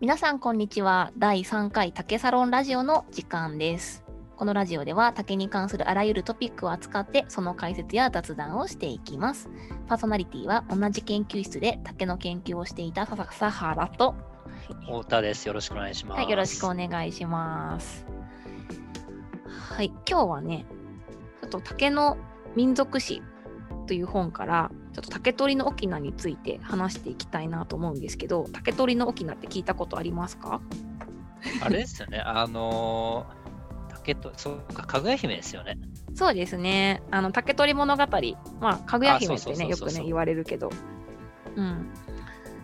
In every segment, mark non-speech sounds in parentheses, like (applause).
皆さんこんにちは。第3回竹サロンラジオの時間です。このラジオでは竹に関するあらゆるトピックを扱ってその解説や雑談をしていきます。パーソナリティは同じ研究室で竹の研究をしていた笹原と。太田です。よろしくお願いします。はいよろしくお願いします。はい今日はねちょっと竹の民族史という本からちょっと竹取の翁について話していきたいなと思うんですけど竹取の翁って聞いたことありますか？あれですよね。(laughs) あのー、竹とそうかかぐや姫ですよね。そうですね。あの竹取物語。まあかぐや姫ってねよくね言われるけど。うん。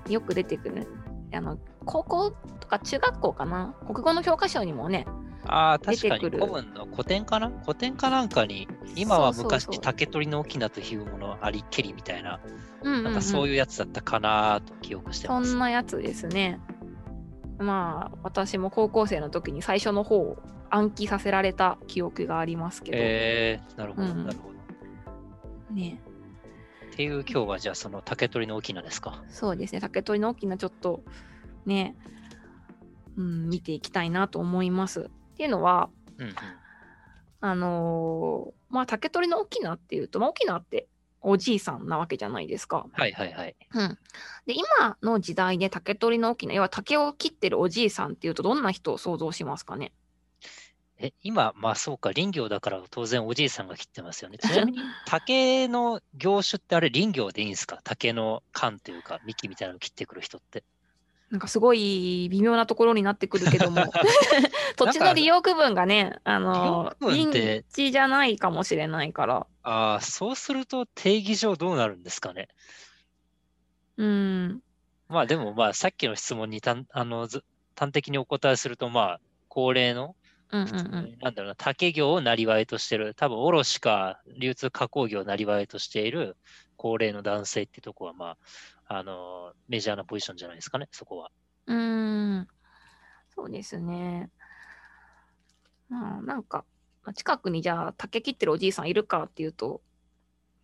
よく出てくる。あの高校とか中学校かな？国語の教科書にもねああ、確かに古文の古典かな？古典かなんかに、今は昔竹取の翁というものありけりみたいな、なんかそういうやつだったかなと記憶してます。そんなやつですね。まあ、私も高校生の時に最初の方を暗記させられた記憶がありますけど。えー、なるほど、なるほど。ねっていう今日はじゃあその竹取の翁ですか？そうですね、竹取の翁ちょっとね、うん、見ていきたいなと思います。っていうのは、うんうん、あのー、まあ竹取の翁っていうと、まあ、翁っておじいさんなわけじゃないですか。はいはいはい。うん、で今の時代で竹取の翁要は竹を切ってるおじいさんっていうとどんな人を想像しますかね？え今、まあそうか、林業だから当然おじいさんが切ってますよね。(laughs) ちなみに竹の業種ってあれ林業でいいんですか？竹の缶というか幹みたいなの切ってくる人って。なんかすごい微妙なところになってくるけども。(laughs) 土地の利用区分がねあの臨地じゃないかもしれないから。ああそうすると定義上どうなるんですかね？うん。まあでもまあさっきの質問にたあの端的にお答えするとまあ高齢のなんだろうな、竹業をなりわいとしてる、多分卸か流通加工業をなりわいとしている高齢の男性ってとこは、まあ、あの、メジャーなポジションじゃないですかね、そこは。うん、そうですね。まあ、なんか、近くにじゃあ竹切ってるおじいさんいるかっていうと、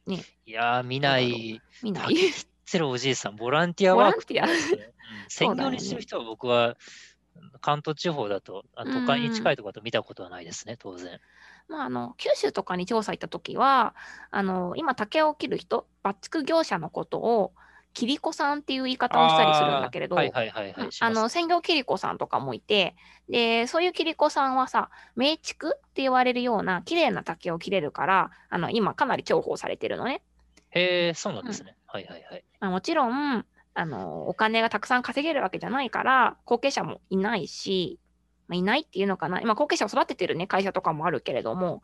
ね。いやー、見ない。見ない？竹切ってるおじいさん、ボランティアワーク、ボランティア？専業にしてる人は僕は、関東地方だと、都会に近いところだと見たことはないですね、当然。まあ、あの九州とかに調査行った時はあの今竹を切る人抜竹業者のことを切子さんっていう言い方をしたりするんだけれど、あの専業切子さんとかもいて、で、そういう切子さんはさ、名竹って言われるような綺麗な竹を切れるから、あの今かなり重宝されてるのね。へえ、そうなんですね。うん、はいはいはい。まあ、もちろん、あの、お金がたくさん稼げるわけじゃないから、後継者もいないし、まあ、いないっていうのかな。今、後継者を育ててるね、会社とかもあるけれども、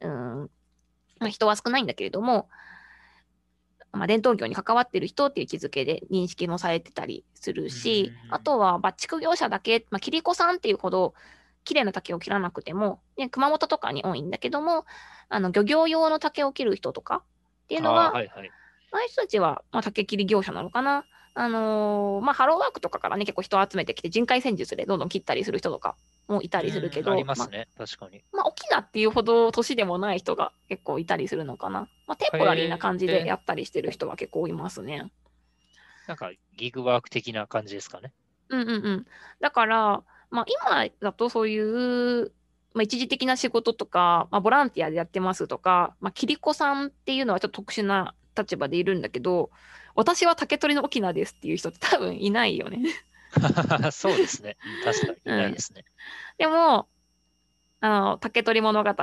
うん、まあ、人は少ないんだけれども、まあ、伝統業に関わってる人っていう位置づけで認識もされてたりするし、あとは抜竹業者だけ、まあ、切子さんっていうほど綺麗な竹を切らなくても、ね、熊本とかに多いんだけども、あの漁業用の竹を切る人とかっていうのは、はいはい、ああいう人たちは、まあ、竹切り業者なのかな。あのー、まあ、ハローワークとかからね、結構人を集めてきて、人海戦術でどんどん切ったりする人とかもいたりするけど、ありますね、まあ、確かに。まあ、沖縄っていうほど年でもない人が結構いたりするのかな。まあ、テンポラリーな感じでやったりしてる人は結構いますね。なんか、ギグワーク的な感じですかね。うんうんうん。だから、まあ、今だとそういう、まあ、一時的な仕事とか、まあ、ボランティアでやってますとか、まあ、キリコさんっていうのはちょっと特殊な立場でいるんだけど、私は竹取の沖縄ですっていう人って多分いないよね (laughs) そうですね。確かにいないですね。うん、でも、あの、竹取物語、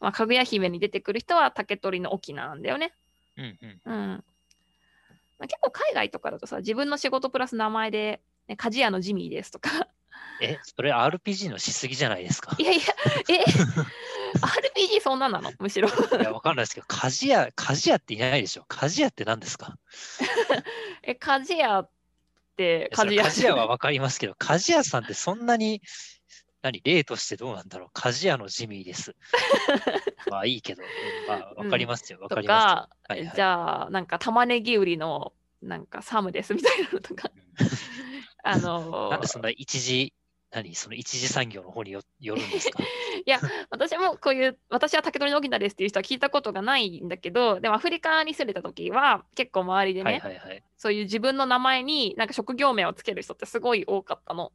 まあ、かぐや姫に出てくる人は竹取の沖縄なんだよね。うんうん。うん。まあ、結構海外とかだとさ、自分の仕事プラス名前で、ね、鍛冶屋のジミーですとかえ、それ RPG のしすぎじゃないですか？いやいや、え、RPG そんななの？むしろ。いや、わかんないですけど、鍛冶屋、鍛冶屋っていないでしょ。鍛冶屋って何ですか？(laughs) え、鍛冶屋って、鍛冶屋。鍛冶屋はわかりますけど、鍛冶屋さんってそんなに、何、例としてどうなんだろう。鍛冶屋のジミーです。(laughs) まあいいけど、まあわかりますよ。わ、うん、かります。はいはい、じゃあ、なんか玉ねぎ売りの、なんかサムですみたいなのとか。(laughs) あのー、なんでそんな一時何その一次産業の方によよるんですか？(laughs) いや、私もこういう、私は竹取の沖縄ですっていう人は聞いたことがないんだけど、でもアフリカに住んでた時は、結構周りでね、はいはいはい。そういう自分の名前になんか職業名をつける人ってすごい多かったの。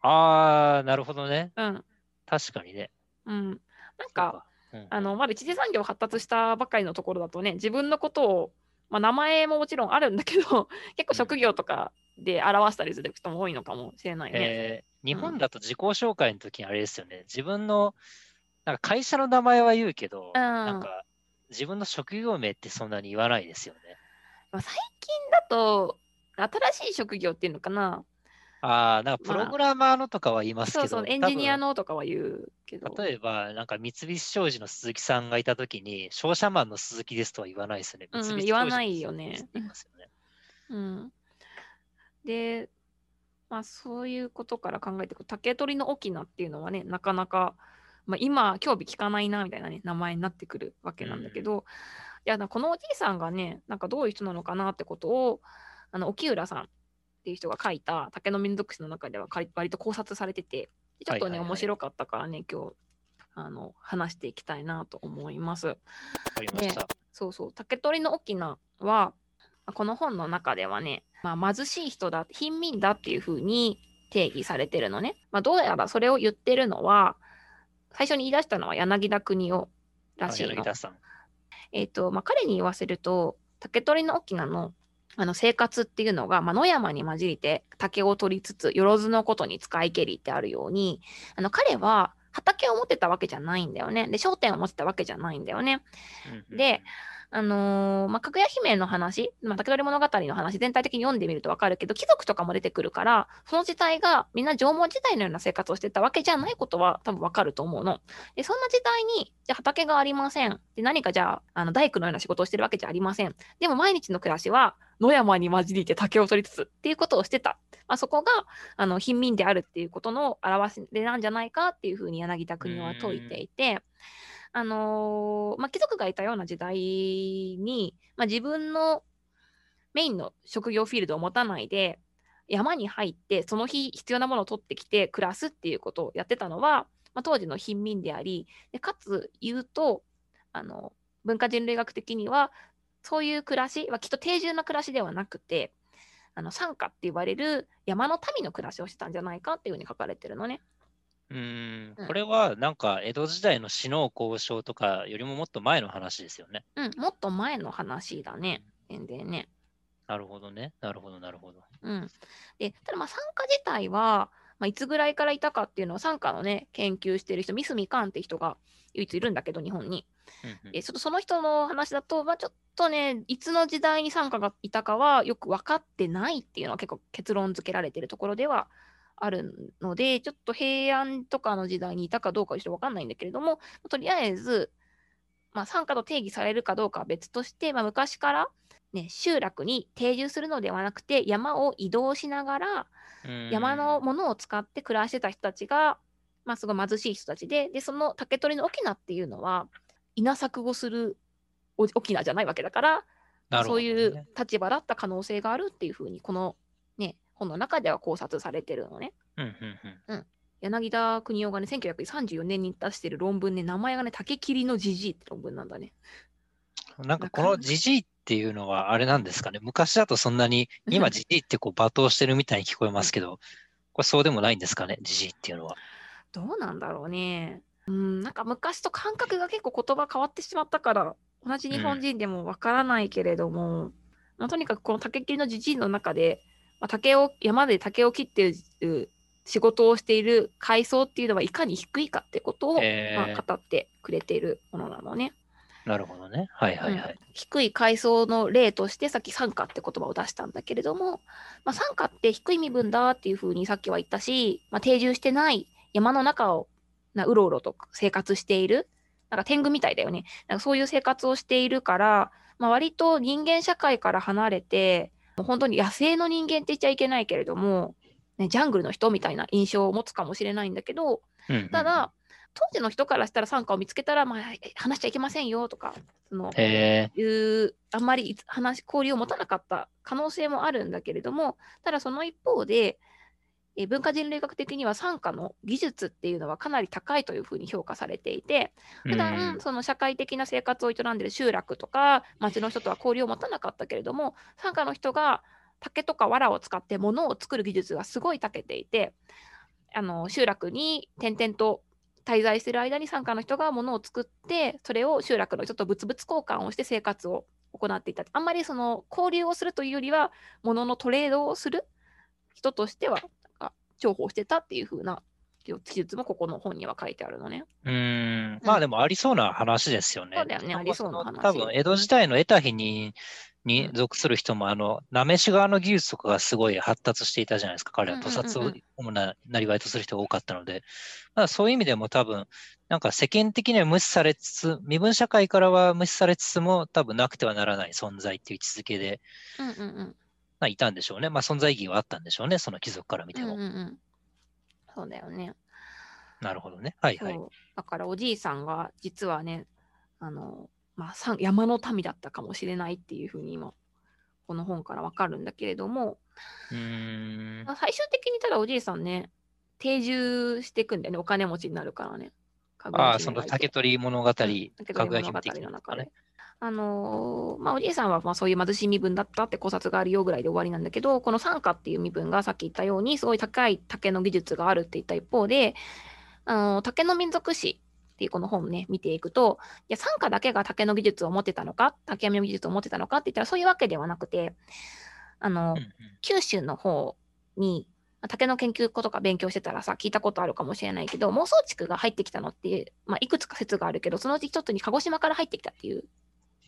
ああ、なるほどね。うん。確かにね。うん。なんか、、うんあの、まだ一次産業発達したばかりのところだとね、自分のことを、まあ、名前ももちろんあるんだけど、(laughs) 結構職業とかで表したりする人も多いのかもしれないね。えー日本だと自己紹介の時にあれですよね。自分の、なんか会社の名前は言うけど、うんなんか自分の職業名ってそんなに言わないですよね。まあ最近だと、新しい職業っていうのかな。ああ、なんかプまあログラマーのとかは言いますけど、そうそう、エンジニア多のとかは言うけど。分例えば、なんか三菱商事の鈴木さんがいた時に、商社マンの鈴木ですとは言わないですよね。言わないよね言いますよね。うん。で、まあそういうことから考えていくと、竹取の沖縄っていうのはね、なかなか、まあ、今、興味聞かないなみたいなね、名前になってくるわけなんだけど、いや、なこのおじいさんがね、なんかどういう人なのかなってことを、あの、沖浦さんっていう人が書いた竹の民族史の中では割と考察されてて、ちょっとね、面白かったからね、今日、あの、話していきたいなと思います。わかりました。そうそう、竹取の沖縄は、まあこの本の中ではね、まあ、貧しい人だ、貧民だっていうふうに定義されてるのね。まあ、どうやらそれを言ってるのは、最初に言い出したのは柳田国夫らしいの。あ柳田さん。えっ、と、まあ、彼に言わせると、竹取の沖縄のあの生活っていうのが、まあ、野山に混じりて竹を取りつつ、よろずのことに使いけりってあるように、あの彼は畑を持ってたわけじゃないんだよね。で、商店を持ってたわけじゃないんだよね。で、あのーまあ、かぐや姫の話、まあ、竹取物語の話、全体的に読んでみるとわかるけど、貴族とかも出てくるから、その時代がみんな縄文時代のような生活をしてたわけじゃないことは多分わかると思うの。で、そんな時代に、じゃ畑がありません。で、何かじゃあ、あの大工のような仕事をしてるわけじゃありません。でも毎日の暮らしは、野山に混じりて竹を取りつつっていうことをしてた。まあ、そこが、あの、貧民であるっていうことの表れなんじゃないかっていうふうに柳田国は説いていて、あのーまあ、貴族がいたような時代に、まあ、自分のメインの職業フィールドを持たないで、山に入って、その日必要なものを取ってきて暮らすっていうことをやってたのは、まあ、当時の貧民であり、でかつ言うと、あの、文化人類学的には、そういう暮らしはきっと定住な暮らしではなくて、あの、山家って言われる山の民の暮らしをしてたんじゃないかっていうふうに書かれてるのね。うーんうんこれはなんか江戸時代の死の交渉とかよりももっと前の話ですよね。うん、もっと前の話だね。全然ね。なるほどね。なるほど、なるほど。うん。で、ただまあ参加自体は、まあ、いつぐらいからいたかっていうのは、参加のね、研究してる人、三角カンって人が唯一いるんだけど、日本に。うんうんで、ちょっとその人の話だと、まあちょっとね、いつの時代に参加がいたかはよく分かってないっていうのは結構結論付けられてるところではあるので、ちょっと平安とかの時代にいたかどうかはちょっと分かんないんだけれども、とりあえず、まあ参加と定義されるかどうかは別として、まあ昔からね、集落に定住するのではなくて、山を移動しながら、山のものを使って暮らしてた人たちが、まあ、すごい貧しい人たちで、で、その竹取の沖縄っていうのは、稲作をするお沖縄じゃないわけだから、ねそういう立場だった可能性があるっていうふうに、このね、本の中では考察されてるのね。うんうんうん柳田国夫がね、1934年に出してる論文ね、名前がね、竹切のじじいって論文なんだね。なんかこのジジイっていうのはあれなんですかね。昔だとそんなに、今ジジイってこう罵倒してるみたいに聞こえますけど、これそうでもないんですかね、ジジイっていうのは。どうなんだろうね。うん、なんか昔と感覚が結構言葉変わってしまったから、同じ日本人でもわからないけれども、まあ、とにかくこの竹切りのじじいの中で、まあ、竹を山で竹を切っている仕事をしている階層っていうのはいかに低いかってことを、えーまあ、語ってくれているものなのね。なるほどね。はいはいはい。低い階層の例としてさっき参加って言葉を出したんだけれども、まあ、参加って低い身分だっていうふうにさっきは言ったし、まあ、定住してない山の中をなうろうろと生活しているなんか天狗みたいだよねなんかそういう生活をしているから、まあ、割と人間社会から離れてもう本当に野生の人間って言っちゃいけないけれども、ね、ジャングルの人みたいな印象を持つかもしれないんだけどうんうんただ、当時の人からしたら参加を見つけたら、まあ、話しちゃいけませんよとかそのいうあんまり話交流を持たなかった可能性もあるんだけれどもただその一方でえー文化人類学的には参加の技術っていうのはかなり高いというふうに評価されていて、普段その社会的な生活を営んでいる集落とか町の人とは交流を持たなかったけれども参加の人が竹とか藁を使って物を作る技術がすごい長けていてあの集落に点々と滞在している間に参加の人が物を作ってそれを集落の人と物々交換をして生活を行っていたあんまりその交流をするというよりは物のトレードをする人としては重宝してたっていう風な記述もここの本には書いてあるのね。うーん、まあでもありそうな話ですよね。そうだよねありそうな話の多分、江戸時代の得た日に、にうん属する人も、あの、なめし側の技術とかがすごい発達していたじゃないですか。彼はうん屠殺を主ななりわいとする人が多かったので、まあそういう意味でも多分、なんか世間的には無視されつつ、身分社会からは無視されつつも、多分なくてはならない存在っていう位置づけで、うんうんうんまあ、いたんでしょうね。まあ存在意義はあったんでしょうね。その貴族から見ても。うんうんうんそうだよね。なるほどね。はいはい。だからおじいさんが実はねあの、まあ、山の民だったかもしれないっていうふうに今この本からわかるんだけれども、うーん。まあ最終的にただおじいさんね定住していくんだよねお金持ちになるからね。ああ、その竹取物語、うん竹取物語の中ね。。あのーまあ、おじいさんはまあそういう貧しい身分だったって考察があるよぐらいで終わりなんだけどこの三家っていう身分がさっき言ったようにすごい高い竹の技術があるって言った一方で、あのー竹の民族史っていうこの本をね見ていくといや三家だけが竹の技術を持ってたのか竹編みの技術を持ってたのかって言ったらそういうわけではなくてあの、九州の方にまあ竹の研究とか勉強してたらさ聞いたことあるかもしれないけど妄想地区が入ってきたのって、まあ、いくつか説があるけどそのうち一つに鹿児島から入ってきたっていう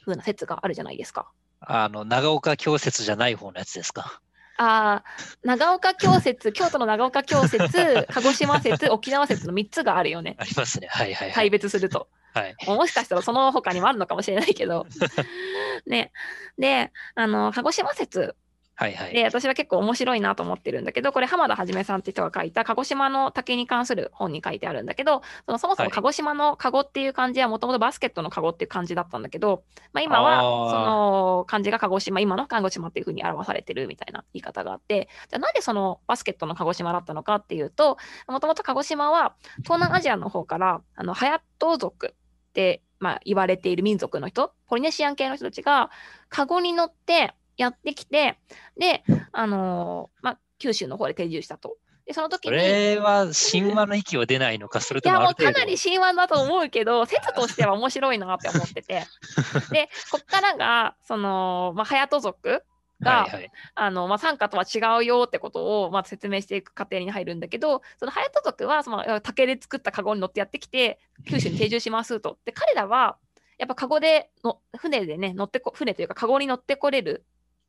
風な説があるじゃないですか。あの、長岡京説じゃない方のやつですか？あー長岡京説京都の長岡京説 (laughs) 鹿児島説沖縄説の3つがあるよねありますね。はいはいは大い。別すると。はい。もしかしたらその他にもあるのかもしれないけど。(laughs) ね、であの鹿児島説はいはい。で私は結構面白いなと思ってるんだけどこれ浜田はじめさんって人が書いた鹿児島の竹に関する本に書いてあるんだけどそのそもそもはい鹿児島のカゴっていう漢字はもともとバスケットのカゴっていう漢字だったんだけど、まあ、今はその漢字が鹿児島今の鹿児島っていうふうに表されてるみたいな言い方があってじゃあなんでそのバスケットの鹿児島だったのかっていうともともと鹿児島は東南アジアの方からあのハヤト族って、まあ、言われている民族の人ポリネシアン系の人たちがカゴに乗ってやってきてであのーまあ、九州の方で定住したと。で、その時そに、いれは神話の域は出ないのか、それともや、ある程度？もうかなり神話だと思うけど、説としては面白いなって思ってて。(laughs) で、こっからが、その、まあ、隼人族が、はいはい。あの、まあ、参加とは違うよってことを、まあ、説明していく過程に入るんだけど、その隼人族は、その竹で作ったカゴに乗ってやってきて、九州に定住しますと。で、彼らは、やっぱカゴでの、船でね、乗ってこ、船というか、カゴに乗ってこれる、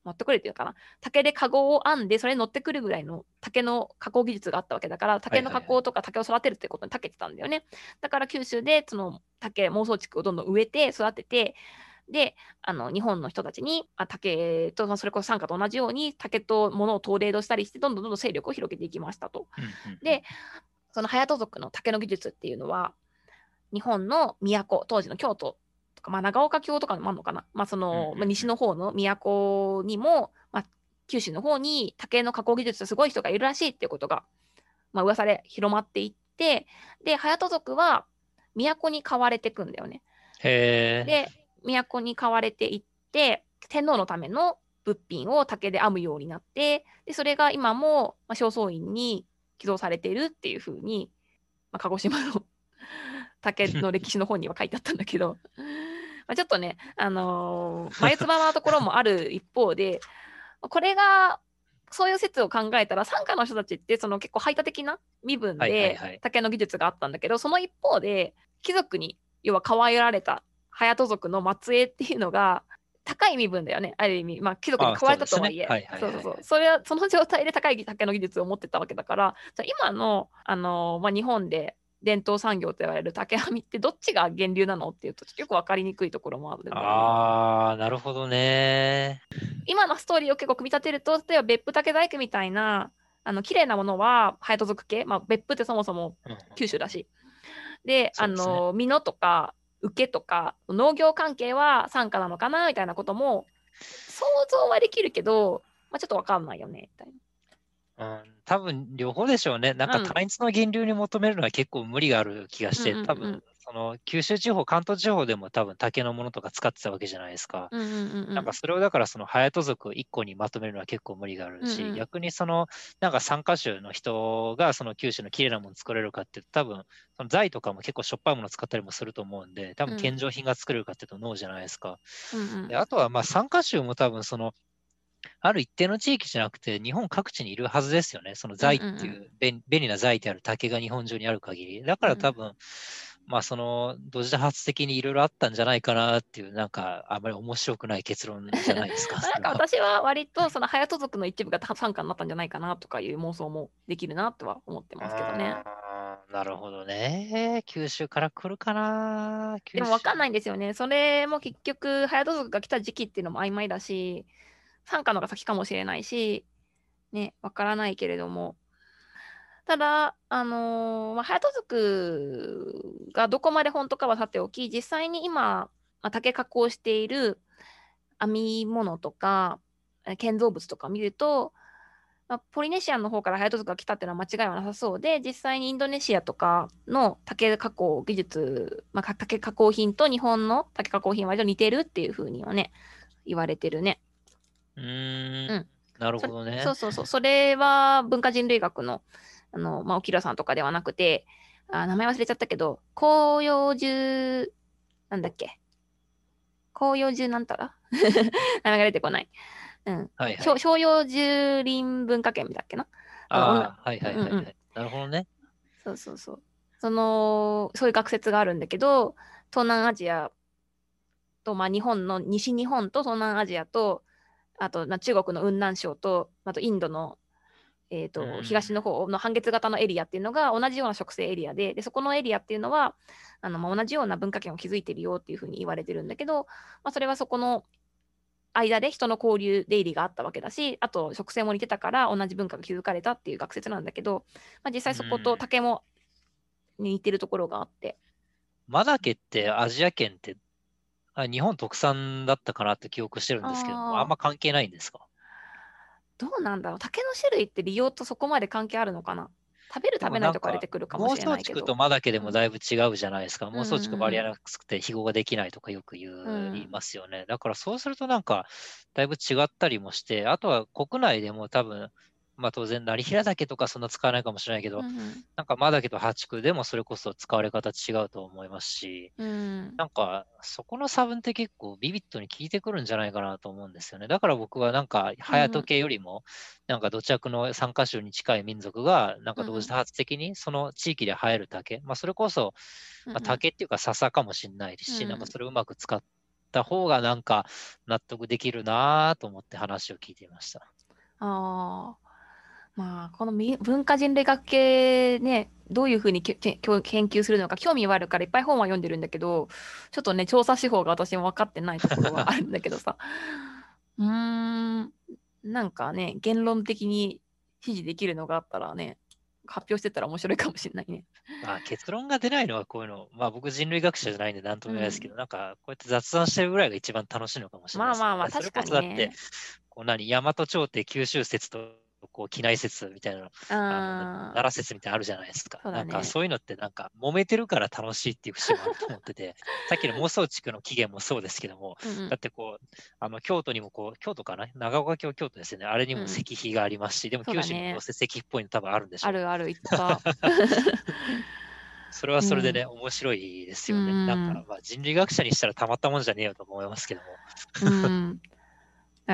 乗ってこれるっていうのかな？竹でカゴを編んで、それに乗ってくるぐらいの竹の加工技術があったわけだから、竹の加工とか竹を育てるってことに長けてたんだよね。だから九州で、その竹、妄想地区をどんどん植えて、育てて、で、あの日本の人たちにあ竹とまあそれこそ参加と同じように竹と物をトレードしたりしてどんどんどんどん勢力を広げていきましたと。で、その隼人族の竹の技術っていうのは日本の都当時の京都とか、まあ、長岡京とかもあるのかな、まあそのまあ、西の方の都にも、まあ、九州の方に竹の加工技術すごい人がいるらしいっていうことが、まあ噂で広まっていってで隼人族は都に買われていくんだよね。で都に買われていって天皇のための物品を竹で編むようになってでそれが今も、まあ、正倉院に寄贈されているっていうふうに、まあ、鹿児島の竹の歴史の本には書いてあったんだけどまあちょっとね、あのー、眉唾なところもある一方でこれがそういう説を考えたら傘下の人たちってその結構排他的な身分ではい竹の技術があったんだけど、その一方で貴族に要は可愛がられた隼人族の末裔っていうのが高い身分だよねある意味。まあ貴族に買われたとはいえ。あそはいうそうそう。それはその状態で高い竹の技術を持ってたわけだからじゃあ今の、あのーまあ、日本で伝統産業と言われる竹編みってどっちが源流なのっていうとよく分かりにくいところもあるああ、なるほどね。今のストーリーを結構組み立てると例えば別府竹細工みたいなあの綺麗なものは隼人族系、まあ、別府ってそもそもうん九州だしであそうですねの美濃とか受けとか農業関係は傘下なのかなみたいなことも想像はできるけど、まあ、ちょっと分かんないよねみたいな。うん、多分両方でしょうね。なんかうん単一の源流に求めるのは結構無理がある気がして、うん多分その九州地方、関東地方でも多分竹のものとか使ってたわけじゃないですか。うんうんうんうんなんかそれをだからその隼人族1個にまとめるのは結構無理があるし、うんうん逆にそのなんか三箇州の人がその九州の綺麗なもの作れるかっていうと多分その材とかも結構しょっぱいもの使ったりもすると思うんで、多分うん献上品が作れるかっていうとノーじゃないですか。うんうんであとはまあ三箇州も多分そのある一定の地域じゃなくて日本各地にいるはずですよね。その材っていう,、うんうん便便利な材である竹が日本中にある限り。だから多分、まあその同時多発的にいろいろあったんじゃないかなっていうなんかあんまり面白くない結論じゃないですか。(laughs) なんか私は割とその隼人族の一部が参加になったんじゃないかなとかいう妄想もできるなとは思ってますけどね。なるほどね。九州から来るかな。でも分かんないい。んですよね。それも結局、隼人族が来た時期っていうのも曖昧だし、参加のが先かもしれないし、ね、分からないけれども。ただ、あのーまあ、隼人族がどこまで本当かはさておき、実際に今、まあ、竹加工している編み物とか、建造物とか見ると、まあ、ポリネシアンの方から隼人族が来たっていうのは間違いはなさそうで、実際にインドネシアとかの竹加工技術、まあ、竹加工品と日本の竹加工品は割と似てるっていうふうにはね、言われてるね。うーんうんなるほどね。そうそうそう。それは文化人類学の、あの、まあ、沖浦さんとかではなくて、あ名前忘れちゃったけど、紅葉樹、なんだっけ？紅葉樹なんたら？(laughs) 名前が出てこない。うん。はいはい。商商用樹林文化圏だっけな？ああ、はいはいはい、はいうんうんなるほどね。そうそうそう。その、そういう学説があるんだけど、東南アジアと、まあ、日本の西日本と東南アジアと、あと、まあ、中国の雲南省と、あとインドの、えーとうん東の方の半月型のエリアっていうのが同じような植生エリアで、でそこのエリアっていうのは、あのまあ、同じような文化圏を築いてるよっていうふうに言われてるんだけど、まあ、それはそこの間で人の交流、出入りがあったわけだし、あと植生も似てたから同じ文化が築かれたっていう学説なんだけど、まあ、実際そこと竹も似てるところがあって。マダケってアジア圏ってあ日本特産だったかなって記憶してるんですけど、あんま関係ないんですか？どうなんだろう竹の種類って利用とそこまで関係あるのかな？食べる食べないとか出てくるかも妄想しれないけど。地区とマダケでもだいぶ違うじゃないですか。ん妄想地区バリアなくて、肥後ができないとかよく言いますよね。だからそうするとなんか、だいぶ違ったりもして、あとは国内でも多分、まあ当然、成平岳とかそんな使わないかもしれないけど、うんうんなんかマダケと八区でもそれこそ使われ方違うと思いますし、うんなんか、そこの差分って結構ビビットに効いてくるんじゃないかなと思うんですよね。だから僕はなんか、早時計よりも、なんか土着の参加州に近い民族が、なんか同時多発的にその地域で生える竹、まあそれこそ、まあ、竹っていうか笹かもしれないですし、うんなんかそれをうまく使った方がなんか納得できるなと思って話を聞いていました。ああ。まあ、このみ文化人類学系ね、どういうふうにけけ研究するのか興味はあるからいっぱい本は読んでるんだけど、ちょっとね、調査手法が私も分かってないところはあるんだけどさ。(laughs) うーん、なんかね、言論的に支持できるのがあったらね、発表してたら面白いかもしれないね。まあ、結論が出ないのはこういうの、まあ僕人類学者じゃないんで何とも言えないですけど、なんかこうやって雑談してるぐらいが一番楽しいのかもしれないです、ね。まあまあまあ確かにねだって、こう何、大和朝廷九州説と、こう、畿内説みたいなの、あ奈良説みたいなのあるじゃないですか。ねなんかそういうのってなんか揉めてるから楽しいっていう節もあると思ってて、(laughs) さっきの妄想地区の起源もそうですけども、ーうんうんだってこう、あの京都にもこう、京都かな？長岡京京都ですよね。あれにもうん石碑がありますし、でもそうだね九州にもどうせ石碑っぽいの多分あるんでしょう。あるある、言った。(laughs) それはそれでね、面白いですよね。うんだからまあ人類学者にしたらたまったもんじゃねえよと思いますけども。うん。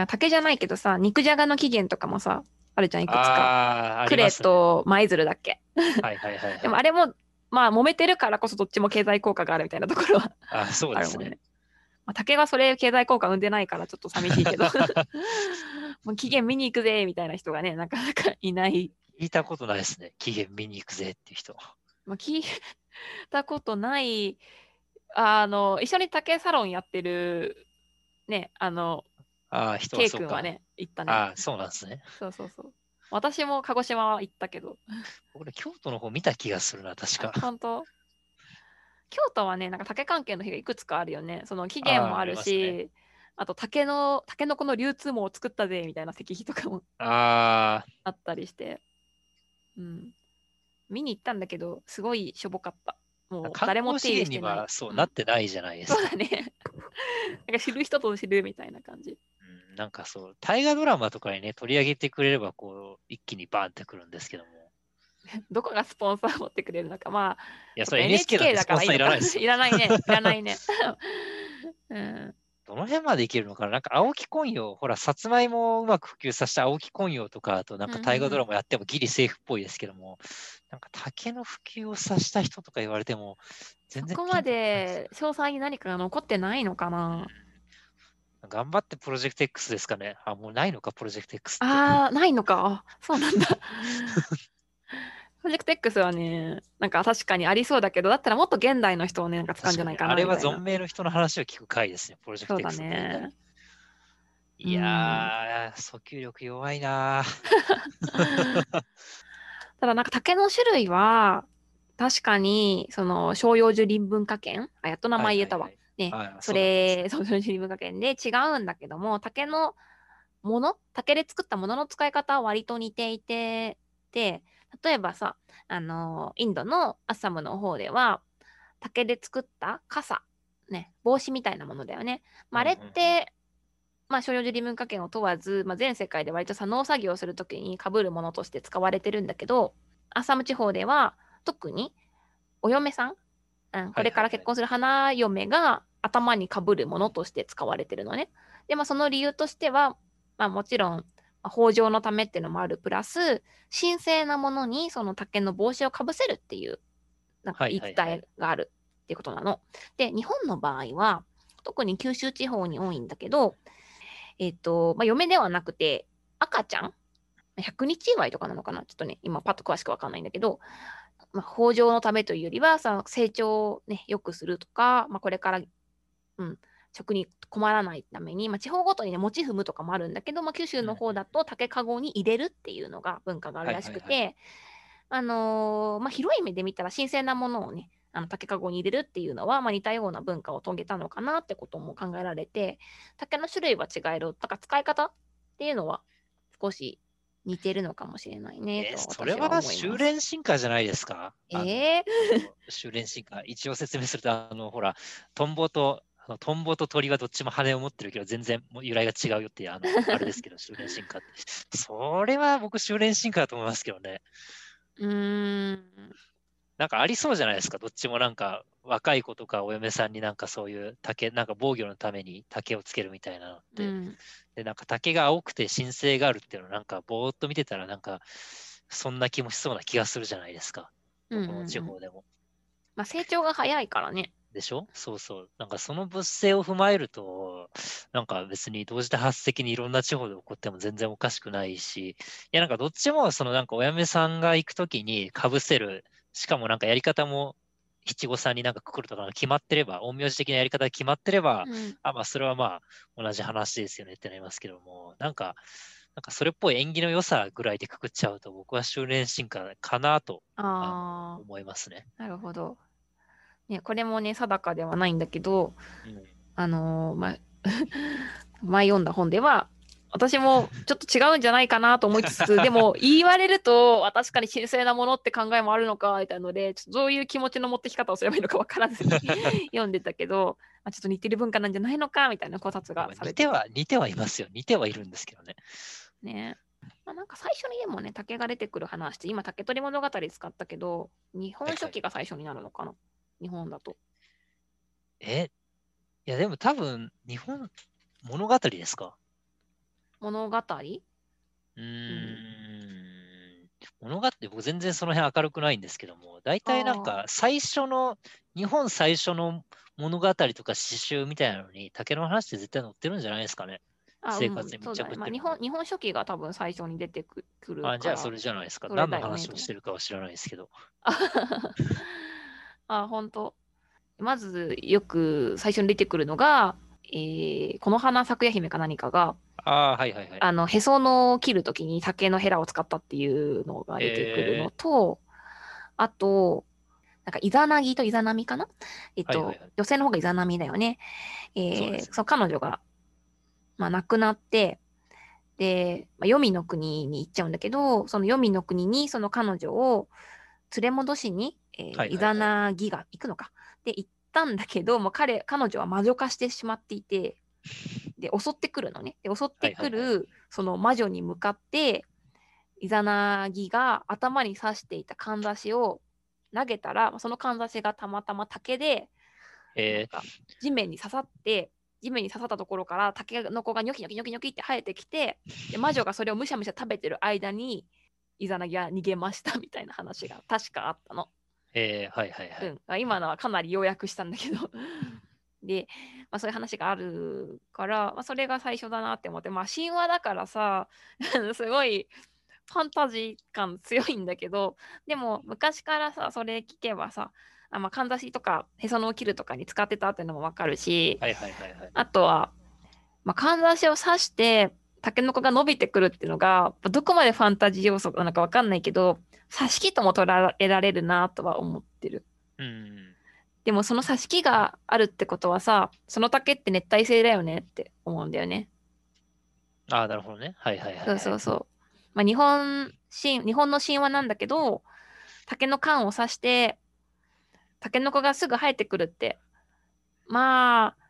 竹じゃないけどさ、肉じゃがの起源とかもさ、あるじゃん、いくつか。ああー、あクレ。と舞鶴だっけ？はいはいはい、はい。でもあれも、まあ、揉めてるからこそどっちも経済効果があるみたいなところはあそうですねね。。まあ、竹がそれ経済効果生んでないからちょっと寂しいけど、(laughs) (laughs) もう期限見に行くぜみたいな人がね、なかなかいない。聞いたことないですね。期限見に行くぜっていう人。まあ、聞いたことない、あの、一緒に竹サロンやってる、ね、あの、ああ、人は K そうか。ね、行ったね。ああ、そうなんですね。そうそうそう。私も鹿児島は行ったけど、(laughs) 俺、京都の方見た気がするな、確か。本当？京都はね、なんか竹関係の日がいくつかあるよね。その期限もあるあーありし、あと竹の竹のこの流通網を作ったぜみたいな石碑とかもああったりして、うん、見に行ったんだけどすごいしょぼかったもあ、う観誰も手入れしてないはそう、んなってないじゃないですか。そうだね (laughs) なんか知る人と知るみたいな感じうん、なんかそう、大河ドラマとかにね、取り上げてくれれば、こう、一気にバーンってくるんですけども。(laughs) どこがスポンサー持ってくれるのか。まあいや、それ NHK だってスポンサーいらないですよ。(laughs) いらないね。いらないね。(laughs) うん。どの辺までいけるのかな？なんか青木昆陽、ほら、さつまいもをうまく普及させた青木昆陽とか、あとなんか大河ドラマやってもギリセーフっぽいですけども、なんか竹の普及をさせた人とか言われても、全然そこまで詳細に何かが残ってないのかな。うん頑張ってプロジェクト X ですかね。あ、もうないのか、プロジェクト X って。あー、ないのか。あそうなんだ。(laughs) プロジェクト X はね、なんか確かにありそうだけど、だったらもっと現代の人をね、なんか使うんじゃないかなあれは存命の人の話を聞く回ですね、プロジェクトそうだ X のね。いやー、訴求力弱いなー。(laughs) ただなんか竹の種類は、確かに、その、商用樹林文化圏？あ、やっと名前言えたわ。はいねはいはいはいそれ、そう、その樹林文化圏で違うんだけども、竹のもの、竹で作ったものの使い方は割と似ていて、で、例えばさ、あの、インドのアッサムの方では、竹で作った傘、ね、帽子みたいなものだよね。まあ、あれって、まあ、商用樹林文化圏を問わず、まあ、全世界で割とさ、農作業をするときに被るものとして使われてるんだけど、アッサム地方では、特にお嫁さん、うん、これから結婚する花嫁が頭にかぶるものとして使われてるのね。で、まあ、その理由としては、まあ、もちろん、まあ豊穣のためっていうのもあるプラス、神聖なものにその竹の帽子をかぶせるっていう、なんかはい言い伝えがあるっていうことなの。で、日本の場合は、特に九州地方に多いんだけど、えっ、と、まあ、嫁ではなくて、赤ちゃん100日祝いとかなのかな？ちょっとね、今パッと詳しくわかんないんだけど、まあ、豊穣のためというよりは、さ成長をね、良くするとか、まあ、これから、うん、食に困らないために、まあ、地方ごとにね、餅踏むとかもあるんだけど、まあ、九州の方だと竹かごに入れるっていうのが文化があるらしくて、あのーまあ、広い目で見たら新鮮なものをね、あの竹かごに入れるっていうのは、まあ、似たような文化を遂げたのかなってことも考えられて、竹の種類は違える、だから使い方っていうのは少し似てるのかもしれないねえそれは。修練進化じゃないですか？え修練進化。一応説明すると、あの、ほら、トンボと、あのトンボと鳥はどっちも羽を持ってるけど、全然もう由来が違うよっていう、あの、(laughs) あれですけど、修練進化って。それは僕、修練進化だと思いますけどね。うーん。なんかありそうじゃないですか。どっちもなんか、若い子とかお嫁さんになんかそういう竹、なんか防御のために竹をつけるみたいなのって。うんで、なんか竹が青くて神聖があるっていうのをなんかぼーっと見てたらなんかそんな気もしそうな気がするじゃないですか。うんこの地うんうん方でも。まあ、成長が早いからね。でしょ？そうそう。なんかその物性を踏まえると、なんか別に同時多発的にいろんな地方で起こっても全然おかしくないし、いやなんかどっちもそのなんかお嫁さんが行くときにかぶせる、しかもなんかやり方も七五三になんかくくるとかが決まってれば、陰陽師的なやり方が決まってれば、うんあ、まあ、それはまあ、同じ話ですよねってなりますけども、なんか、なんかそれっぽい縁起の良さぐらいでくくっちゃうと、僕は修練進化かなとあ思いますね。あ、なるほど。ね、これもね、定かではないんだけど、うんあのーまあ、(laughs) 前読んだ本では、私もちょっと違うんじゃないかなと思いつつ、(laughs) でも言われると、あ確かに神聖なものって考えもあるのか、みたいなので、ちょっとどういう気持ちの持ってき方をすればいいのか分からずに (laughs) 読んでたけど、あちょっと似てる文化なんじゃないのか、みたいな考察がされて似ては、似てはいますよ。似てはいるんですけどね。ね。まあ、なんか最初にでもね、竹が出てくる話って、今、竹取物語使ったけど、日本書紀が最初になるのかな、日本だと。え？いや、でも多分、日本、物語ですか？物語？うーん。物語、僕全然その辺明るくないんですけども、大体なんか最初の、日本最初の物語とか詩集みたいなのに、竹の話って絶対載ってるんじゃないですかね？あ生活にうんそうだねまあ、日本日本書紀が多分最初に出てくくるあ、じゃあそれじゃないですか。ね何の話をしてるかは知らないですけど。(laughs) あ、本当。まずよく最初に出てくるのが、えーこの花咲夜姫か何かが、ああ、はいはいはい。あのへそのを切るときに竹のヘラを使ったっていうのが出てくるのと、あと、なんかイザナギとイザナミかな？えっと、はいはいはい女性の方がイザナミだよね。えーその彼女がまあ、亡くなって、で、まあ、黄泉の国に行っちゃうんだけど、その黄泉の国にその彼女を連れ戻しに、えーイザナギが行くのか？で、行ったんだけど、もう彼、彼女は魔女化してしまっていて、で、襲ってくるのね。で、襲ってくる、その魔女に向かって、イザナギが頭に刺していたかんざしを投げたら、そのかんざしがたまたま竹で、えなんか地面に刺さって地面に刺さったところからタケノコがニョキニョキニョキニョキって生えてきてで魔女がそれをむしゃむしゃ食べてる間にイザナギは逃げましたみたいな話が (laughs) 確かあったの。ー、えー、はいはいはい。うん、今のはかなり要約したんだけどで、まあ、そういう話があるから、まあ、それが最初だなって思ってまあ神話だからさ (laughs) すごいファンタジー感強いんだけどでも昔からさそれ聞けばさあまあかんざしとかへその緒切るとかに使ってたっていうのもわかるし、はいはいはいはい。あとは、まあ、かんざしを刺してタケノコが伸びてくるっていうのがどこまでファンタジー要素なのかわかんないけど刺し木とも捉えられるなとは思ってる。うん。でもその刺し木があるってことはさその竹って熱帯性だよねって思うんだよね。ああ、なるほどね。はいはいはい、はい。そうそうそう。まあ、日本神日本の神話なんだけど竹の缶を刺してタケノコがすぐ生えてくるってまあ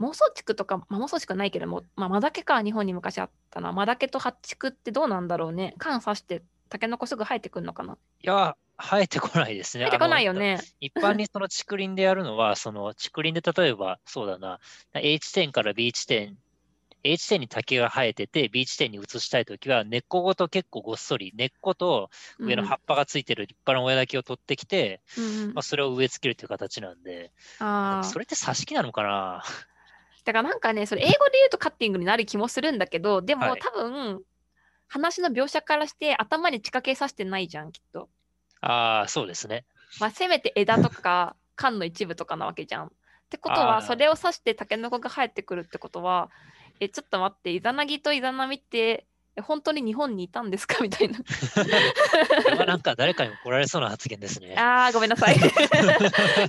妄想竹とか、まあ、妄想竹はないけども、まあ、マダケか日本に昔あったなマダケとハッチクってどうなんだろうね。缶刺してタケノコすぐ生えてくるのかな。いや、生えてこないですね。生えてこないよ。ね。一般にその竹林でやるのは、その竹林で例えば、そうだな、A 地点から B 地点、A 地点に竹が生えてて、B 地点に移したいときは、根っこごと結構ごっそり、根っこと上の葉っぱがついてる立派な親だけを取ってきて、うんうん。まあ、それを植え付けるという形なんで、あー。それって挿し木なのかな？だからなんかね、それ英語で言うとカッティングになる気もするんだけど、でも、はい多分、話の描写からして頭に地下系さしてないじゃん、きっと。ああ、そうですね。まあ、せめて枝とか (laughs) 缶の一部とかなわけじゃん。ってことは、それを刺してタケノコが生えてくるってことは、え、ちょっと待って、イザナギとイザナミって、え本当に日本にいたんですか？(laughs) みたいな。なんか誰かに怒られそうな発言ですね。(laughs) あー、ごめんなさい。(laughs) い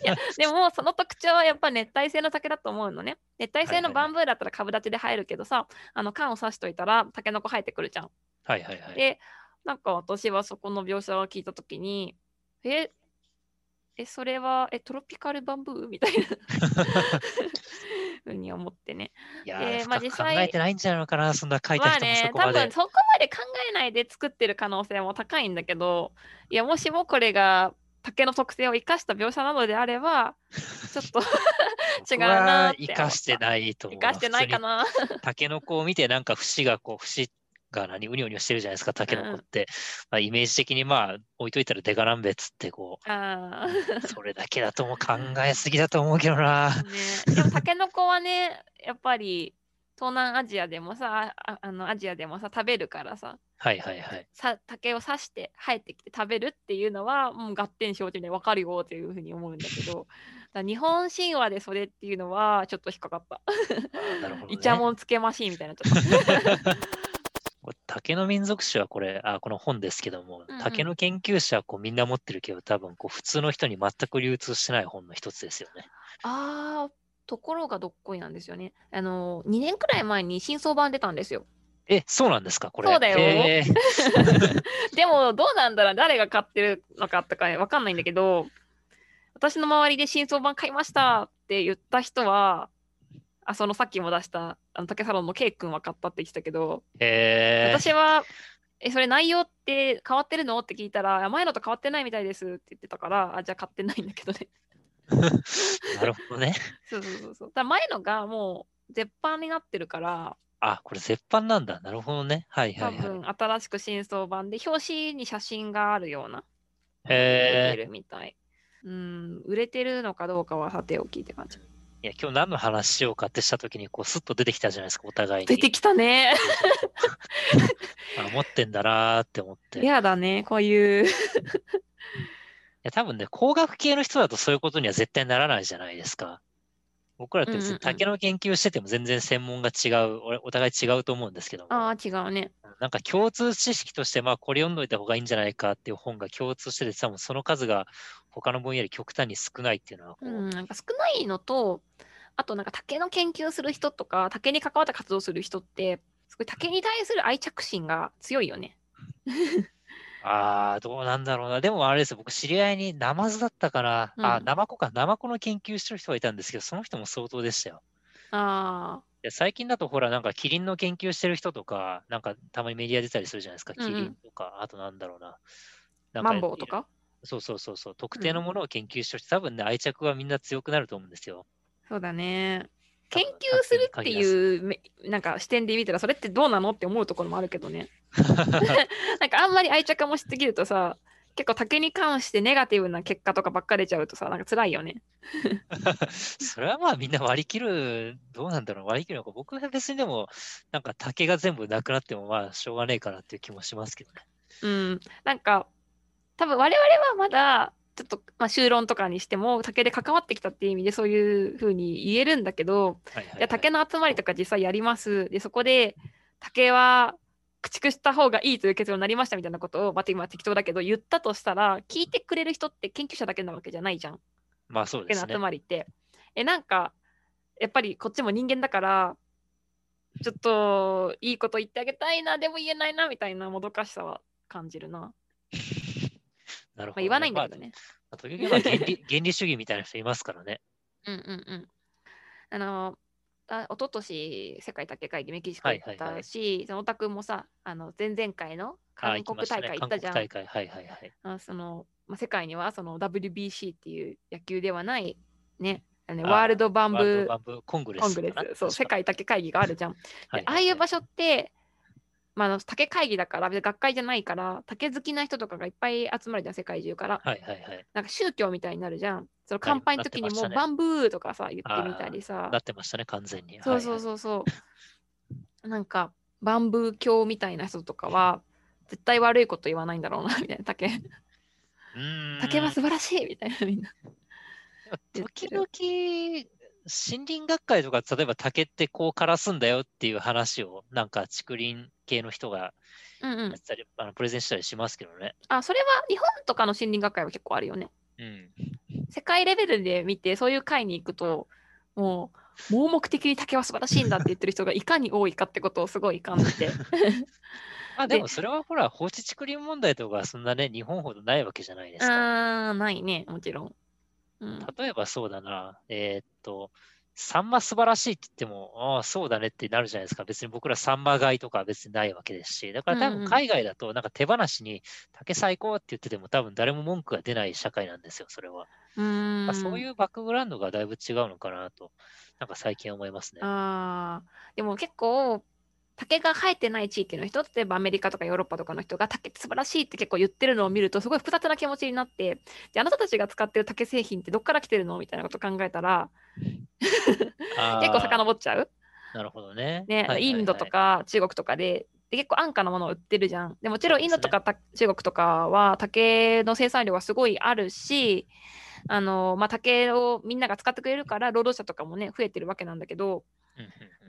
やでも、その特徴はやっぱ熱帯性の竹だと思うのね。熱帯性のバンブーだったら株立ちで生えるけどさ、あの缶を刺しといたらタケノコ生えてくるじゃん。はいはいはい。で、なんか私はそこの描写を聞いたときに、え、え、それは、え、トロピカルバンブー？みたいなふうに思ってね。いやー、でまあ実際えてないんじゃないのかな、そんな書いた人もまあねそ、こまで。多分そこまで考えないで作ってる可能性も高いんだけど、いや、もしもこれが竹の特性を生かした描写なのであれば、ちょっと (laughs) 違うなーって生かしてないと思う。生かしてないかな。普通にタケノコを見て、なんか節がこう、節が何、うにょうにょしてるじゃないですか、タケノコって。まあ、イメージ的にまあ、置いといたらデカランベっつって、こあう、それだけだともう考えすぎだと思うけどな。ーね、でもタケノコはね、やっぱり東南アジアでもさ、ああのアジアでもさ、食べるからさ、はいはいはい。さ竹を刺して生えてきて食べるっていうのはもう合点承知で分かるよっていうふうに思うんだけどだ日本神話でそれっていうのはちょっと引っかかった。なるほど、ね。イチャモンつけましいみたいになっちゃった。(laughs) 竹の民族史はこれ、あこの本ですけども、うんうん竹の研究者はこうみんな持ってるけど、多分こう普通の人に全く流通してない本の一つですよね。あーところがどっこいなんですよね。あの2年くらい前に新装版出たんですよ。え、そうなんですかこれ？そうだよへー (laughs) でもどうなんだろう誰が買ってるのかとか分かんないんだけど私の周りで新装版買いましたって言った人はあそのさっきも出したあの竹サロンの K 君は買ったって言ってたけどへー私はえそれ内容って変わってるの？って聞いたらあ前のと変わってないみたいですって言ってたからあじゃあ買ってないんだけどね (laughs) なるほどね。(laughs) そうそうそうそうだ前のがもう絶版になってるからあ、これ絶版なんだ。なるほどね。はいは多いはい。分新しく新装版で表紙に写真があるようなへー出てるみたい。うん、売れてるのかどうかはさておきって感じ。いや、今日何の話しようかってしたときに、こう、スッと出てきたじゃないですか、お互いに。出てきたね。(laughs) あ持ってんだなーって思って。い嫌だね、こういう。や、多分ね、工学系の人だとそういうことには絶対ならないじゃないですか。僕らって別うんうんうんに竹の研究してても全然専門が違う、おお互い違うと思うんですけども、ああ、違うね。なんか共通知識として、まあこれ読んどいた方がいいんじゃないかっていう本が共通してて、多分その数が他の分野より極端に少ないっていうのはこう、うん、なんか少ないのと、あとなんか竹の研究する人とか、竹に関わった活動する人って、すごい竹に対する愛着心が強いよね。ああ、どうなんだろうな。でもあれですよ、僕知り合いにナマズだったかな。あ、うんナマコか。ナマコの研究してる人がいたんですけど、その人も相当でしたよ。あいや最近だとほら、なんかキリンの研究してる人とか、なんかたまにメディア出たりするじゃないですか。うんうんキリンとか、あとなんだろうな。なマンボウとか？そうそうそうそう。特定のものを研究してる人、多分ね、愛着はみんな強くなると思うんですよ。そうだね。研究するってう。いうめなんか視点で見たらそれってどうなのって思うところもあるけどね。(laughs) なんかあんまり愛着もしすぎるとさ結構竹に関してネガティブな結果とかばっか出ちゃうとさなんか辛いよね。(laughs) それはまあみんな割り切る、どうなんだろう、割り切るのか。僕は別にでも、なんか竹が全部なくなってもまあしょうがねえかなっていう気もしますけどね。うん、なんか多分我々はまだちょっと、まあ、修論とかにしても竹で関わってきたっていう意味でそういうふうに言えるんだけどはいはい、はい。竹の集まりとか実際やりますでそこで竹は駆逐した方がいいという結論になりましたみたいなことを、まあ、今適当だけど言ったとしたら聞いてくれる人って研究者だけなわけじゃないじゃんまあそうですね集。まりって。えなんかやっぱりこっちも人間だからちょっといいこと言ってあげたいなでも言えないなみたいなもどかしさは感じるな。なるほど、まあ、言わないんだけどね。まあ、時々まあ原理原理主義みたいな人いますからね。うんうんうん。あの、あ一昨年世界竹会議メキシコ行っはいはい。はいたし、そのおたくもさ、あの前々回の韓国大会行ったじゃん。韓国大会、はいはいはい。あそのまあ、世界にはその WBC っていう野球ではない、ね、あのねワールドバンブバンブーコングレスそう、(laughs) 世界竹会議があるじゃん。ではい。ああいう場所って、まあ、竹会議だから、別に学会じゃないから、竹好きな人とかがいっぱい集まるじゃん、世界中から。はいはいはい。なんか宗教みたいになるじゃん。そのはい乾杯の時にもバンブーとかさ、言ってみたりさな。ってましたね、完全に。そうそうそうそう。なんか、バンブー教みたいな人とかは、絶対悪いこと言わないんだろうな、みたいな。竹、竹は素晴らしいみたいな、みんな。時る々、森林学会とか、例えば竹ってこう枯らすんだよっていう話を、なんか竹林系の人がうんうんやっ。たり、あのプレゼンしたりしますけどね。あ、それは日本とかの森林学会は結構あるよね。うん。世界レベルで見て、そういう会に行くと、もう、盲目的に竹は素晴らしいんだって言ってる人がいかに多いかってことをすごい感じて。で (laughs) (laughs) まあでもそれはほら、放置竹林問題とかそんなね、日本ほどないわけじゃないですか。あー、ないね、もちろん。うん、例えばそうだな、えーっと、サンマ素晴らしいって言っても、ああ、そうだねってなるじゃないですか。別に僕らサンマ買いとかは別にないわけですし、だから多分海外だとなんか手放しに竹最高って言ってても多分誰も文句が出ない社会なんですよ、それは。うーんまあ、そういうバックグラウンドがだいぶ違うのかなと、なんか最近思いますね。あーでも結構竹が生えてない地域の人例えばアメリカとかヨーロッパとかの人が竹って素晴らしいって結構言ってるのを見るとすごい複雑な気持ちになってじゃああなたたちが使ってる竹製品ってどっから来てるのみたいなことを考えたら結構遡っちゃう、なるほどね。ねはいはいはい。インドとか中国とかでで結構安価なものを売ってるじゃん。でもちろんインドとかた中国とかは竹の生産量はすごいあるしあの、まあ、竹をみんなが使ってくれるから労働者とかもね増えてるわけなんだけど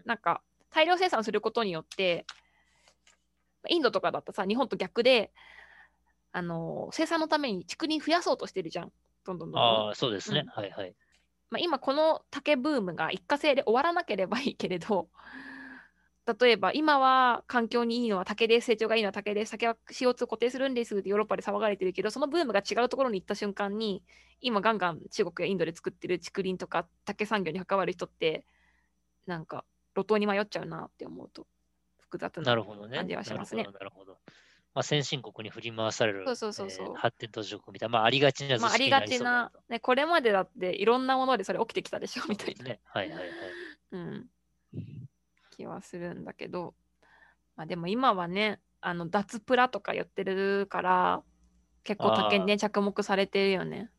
なんか大量生産することによってインドとかだったらさ日本と逆であの生産のために竹林増やそうとしてるじゃんどんどんどんどんああ、そうですね。うんはいはい。まあ、今この竹ブームが一過性で終わらなければいいけれど例えば今は環境にいいのは竹です成長がいいのは竹です竹は CO2 固定するんですってヨーロッパで騒がれてるけどそのブームが違うところに行った瞬間に今ガンガン中国やインドで作ってる竹林とか竹産業に関わる人ってなんか路頭に迷っちゃうなって思うと複雑な。感じはしますねなるほど。なるほどまあ、先進国に振り回される、そうそうそうそうえー発展途上国みたいな、まあ、ありがちな図まあ、ありがちなね、これまでだっていろんなものでそれ起きてきたでしょみたいな、ね。はいはいはい。うん、気はするんだけど、まあ、でも今はねあの脱プラとか言ってるから結構竹にね着目されてるよね。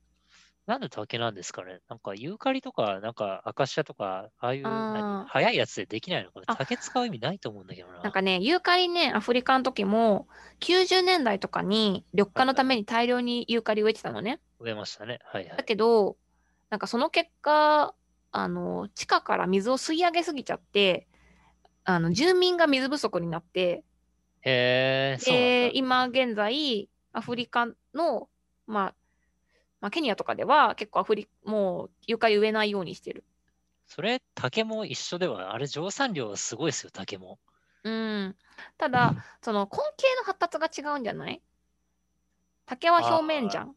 なんで竹なんですかねなんかユーカリとか、なんかアカシアとか、ああいう早いやつでできないのかなあ竹使う意味ないと思うんだけどな。なんかねユーカリねアフリカの時も90年代とかに緑化のために大量にユーカリ植えてたのね。植えましたね。はいはだい。けどなんかその結果あの地下から水を吸い上げすぎちゃってあの住民が水不足になってへえ、そう。今現在アフリカの、まあ、まあケニアとかでは結構アフリもうユーカリ植えないようにしてる。それ、竹も一緒では、あれ、蒸散量すごいですよ、竹も。うん。ただ、(laughs) その根茎の発達が違うんじゃない？竹は表面じゃん。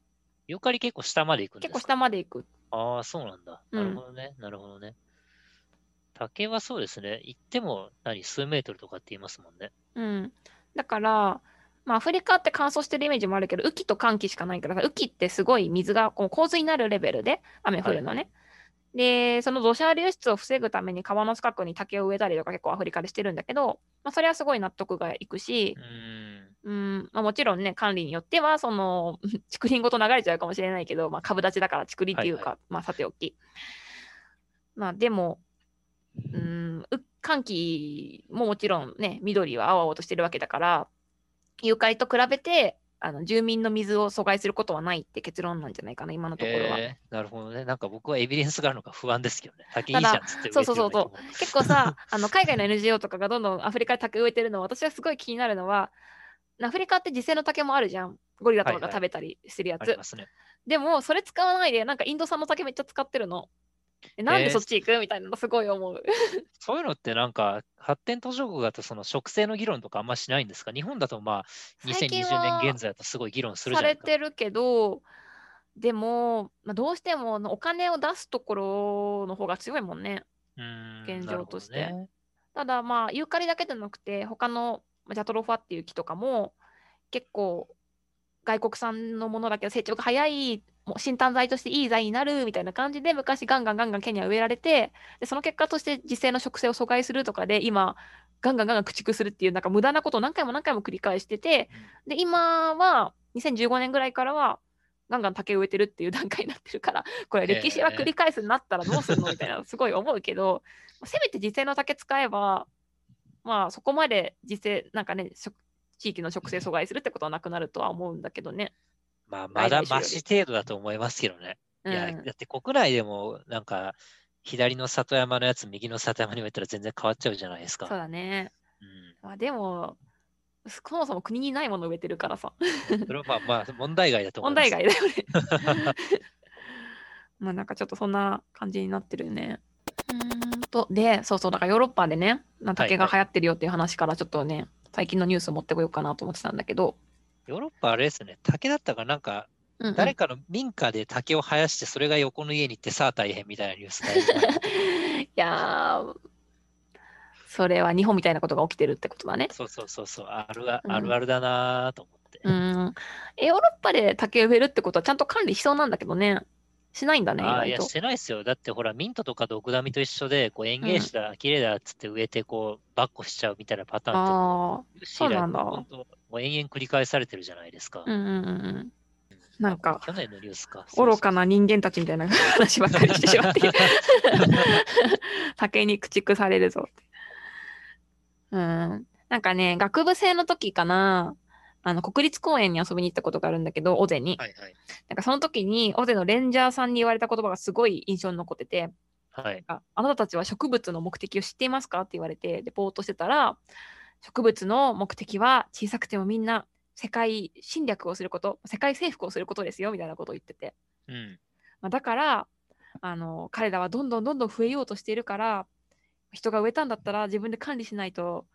ユーカリ結構下まで行くんですか？結構下まで行く。ああ、そうなんだ。うんなるほどね。なるほどね。竹はそうですね。行っても何、数メートルとかって言いますもんね。うん。だから、まあ、アフリカって乾燥してるイメージもあるけど、雨季と乾季しかないからさ、雨季ってすごい水がこう洪水になるレベルで雨降るのね。で、その土砂流出を防ぐために川の近くに竹を植えたりとか結構アフリカでしてるんだけど、まあ、それはすごい納得がいくしう、ーん。うんまあ、もちろんね、管理によっては、その、(laughs) 竹林ごと流れちゃうかもしれないけど、まあ、株立ちだから竹林っていうか、はいまあ、さておき。まあ、でも、うん、う寒気ももちろんね、緑は青々としてるわけだから、ユーカリと比べて、あの住民の水を阻害することはないって結論なんじゃないかな、今のところは。えー、なるほどね。なんか僕はエビデンスがあるのか不安ですけどね。竹いいじゃんそうそうそうそう結構さ、あの海外の NGO とかがどんどんアフリカで竹植えてるの、私はすごい気になるのは、アフリカって自生の竹もあるじゃん。ゴリラとかがはいはい食べたりしてるやつ。ありますね。でも、それ使わないで、なんかインド産の竹めっちゃ使ってるの。えなんえーでそっち行く？みたいなのすごい思う。(laughs) そういうのってなんか発展途上国だとその植生の議論とかあんましないんですか？日本だとまあ最近2020は年現在だとすごい議論するじさゃないですか。れてるけど、でも、まあ、どうしてもお金を出すところの方が強いもんね。うーん現状としてねただまあユーカリだけじゃなくて他のまあジャトロファっていう木とかも結構外国産のものだけど成長が早いもう新炭材としていい材になるみたいな感じで昔ガンガンガンガンケニア植えられてでその結果として実生の植生を阻害するとかで今ガンガンガンガン駆逐するっていうなんか無駄なことを何回も何回も繰り返しててで今は2015年ぐらいからはガンガン竹植えてるっていう段階になってるからこれ歴史は繰り返すになったらどうするのみたいな (laughs) すごい思うけどせめて実生の竹使えばまあそこまで実生なんかね食地域の植生阻害するってことはなくなるとは思うんだけどね。まあまだ外来種よりマシ程度だと思いますけどね。うん、いや、だって国内でもなんか左の里山のやつ、右の里山に植えたら全然変わっちゃうじゃないですか。そうだね。うんまあ、でもそもそも国にないものを植えてるからさそれはまあまあ問題外だと思問います。題外だよね。(laughs) まあなんかちょっとそんな感じになってるよね。うーんとでそうそうだからヨーロッパでねな竹が流行ってるよっていう話からちょっとね、最近のニュースを持ってこようかなと思ってたんだけど、ヨーロッパあれですね、竹だったかなんかうんうん誰かの民家で竹を生やしてそれが横の家に行ってさあ大変みたいなニュースが (laughs) いやーそれは日本みたいなことが起きてるってことだね。そうそうそうそう、あるあるあるだなぁと思って。うん。えヨーロッパで竹植えるってことはちゃんと管理しそうなんだけどね。しないんだね、意ああ、いや、し。てないですよ。だってほら、ミントとかドクダミと一緒で、こう園芸種だ、綺麗だっつって植えて、こう、バッコしちゃうみたいなパターンあ有史以来そうなんだもう延々繰り返されてるじゃないですか。あ、うんうんうんうん。なんか、去年のニュースか。愚かな人間たちみたいな話ばっかりしてしまって。(laughs) 竹に駆逐されるぞって。うん。なんかね、学部生の時かな、あの、国立公園に遊びに行ったことがあるんだけど、尾瀬に。はいはい。なんかその時に、尾瀬のレンジャーさんに言われた言葉がすごい印象に残ってて、はい。ああなたたちは植物の目的を知っていますかって言われて、レポートしてたら、植物の目的は小さくてもみんな世界侵略をすること、世界征服をすることですよ、みたいなことを言ってて。うん。まあ、だからあの彼らはどんどんどんどん増えようとしているから人が植えたんだったら自分で管理しないと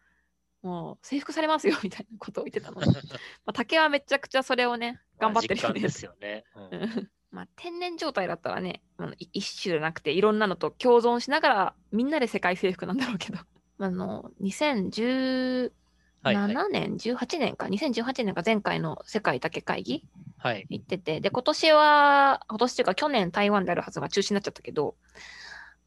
もう征服されますよみたいなことを言ってたの、ね (laughs) まあ、竹はめちゃくちゃそれをね頑張ってるよねです。よね。うん。うん。まあ、天然状態だったらね一種じゃなくていろんなのと共存しながらみんなで世界征服なんだろうけど。(laughs) あの2017はいはい。年、18年か。2018年か前回の世界竹会議はい。行ってて、で、今年は、今年というか去年台湾であるはずが中止になっちゃったけど、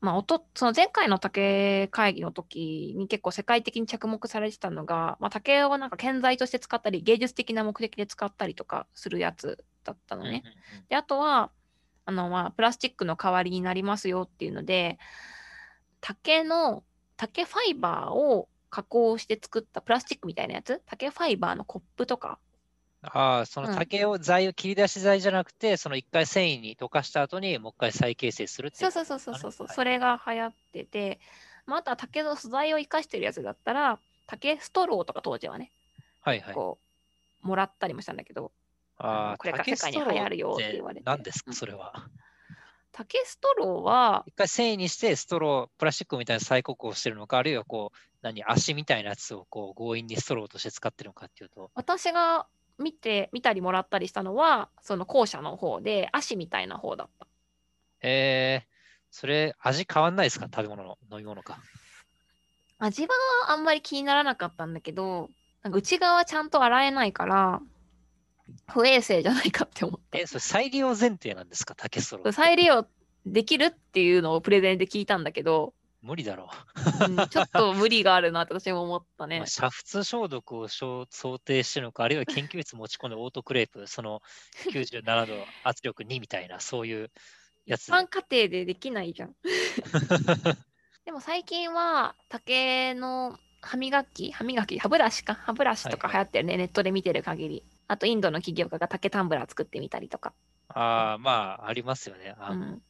まあ、おとその前回の竹会議の時に結構世界的に着目されてたのが、まあ、竹をなんか建材として使ったり、芸術的な目的で使ったりとかするやつだったのね。で、あとは、あの、まあ、プラスチックの代わりになりますよっていうので、竹の、竹ファイバーを加工して作ったプラスチックみたいなやつ、竹ファイバーのコップとか、ああ、そうん。の竹を材を切り出し材じゃなくて、その一回繊維に溶かした後にもう一回再形成するっていそうそうそうそうそうそう、はい。それが流行ってて、まあ、あとは竹の素材を生かしてるやつだったら、竹ストローとか当時はね、はいはい。こう、もらったりもしたんだけど、ああ、これから世界に流行るよって言われて何ですか、うん。それは。竹ストローは、一回繊維にしてストロー、プラスチックみたいな再刻をしてるのか、あるいはこう、何、足みたいなやつをこう強引にストローとして使ってるのかっていうと、私が見て、見たりもらったりしたのは、その後者の方で、足みたいな方だった。えー、それ味変わんないですか？食べ物の飲み物か。味はあんまり気にならなかったんだけど、なんか内側ちゃんと洗えないから、不衛生じゃないかって思った。え、それ再利用前提なんですか？竹ストローって。再利用できるっていうのをプレゼンで聞いたんだけど、無理だろうんちょっと無理があるなって私も思ったう。ね (laughs) まあ。煮沸消毒を想定してるのか、あるいは研究室持ち込んでオートクレープ、その97度圧力2みたいな、そういうやつ。一般家庭でできないじゃん。(laughs) でも最近は竹の歯磨き、歯磨き、歯ブラシか、歯ブラシとかはい流行ってるね、ネットで見てる限り。あとインドの企業家が竹タンブラー作ってみたりとか。ああ、まあ、ありますよね。あうん、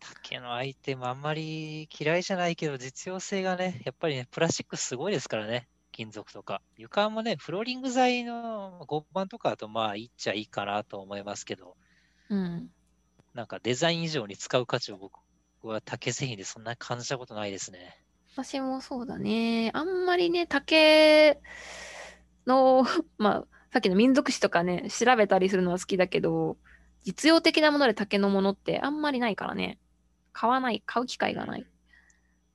竹のアイテムあんまり嫌いじゃないけど、実用性がね、やっぱりね、プラスチックすごいですからね、金属とか。床もね、フローリング材の合板とかだとまあいいっちゃいいかなと思いますけど、うん。なんかデザイン以上に使う価値を僕は竹製品でそんなに感じたことないですね。私もそうだね。あんまりね、竹の、(laughs) まあ、さっきの民族史とかね、調べたりするのは好きだけど、実用的なもので竹のものってあんまりないからね。買わない、買う機会がない。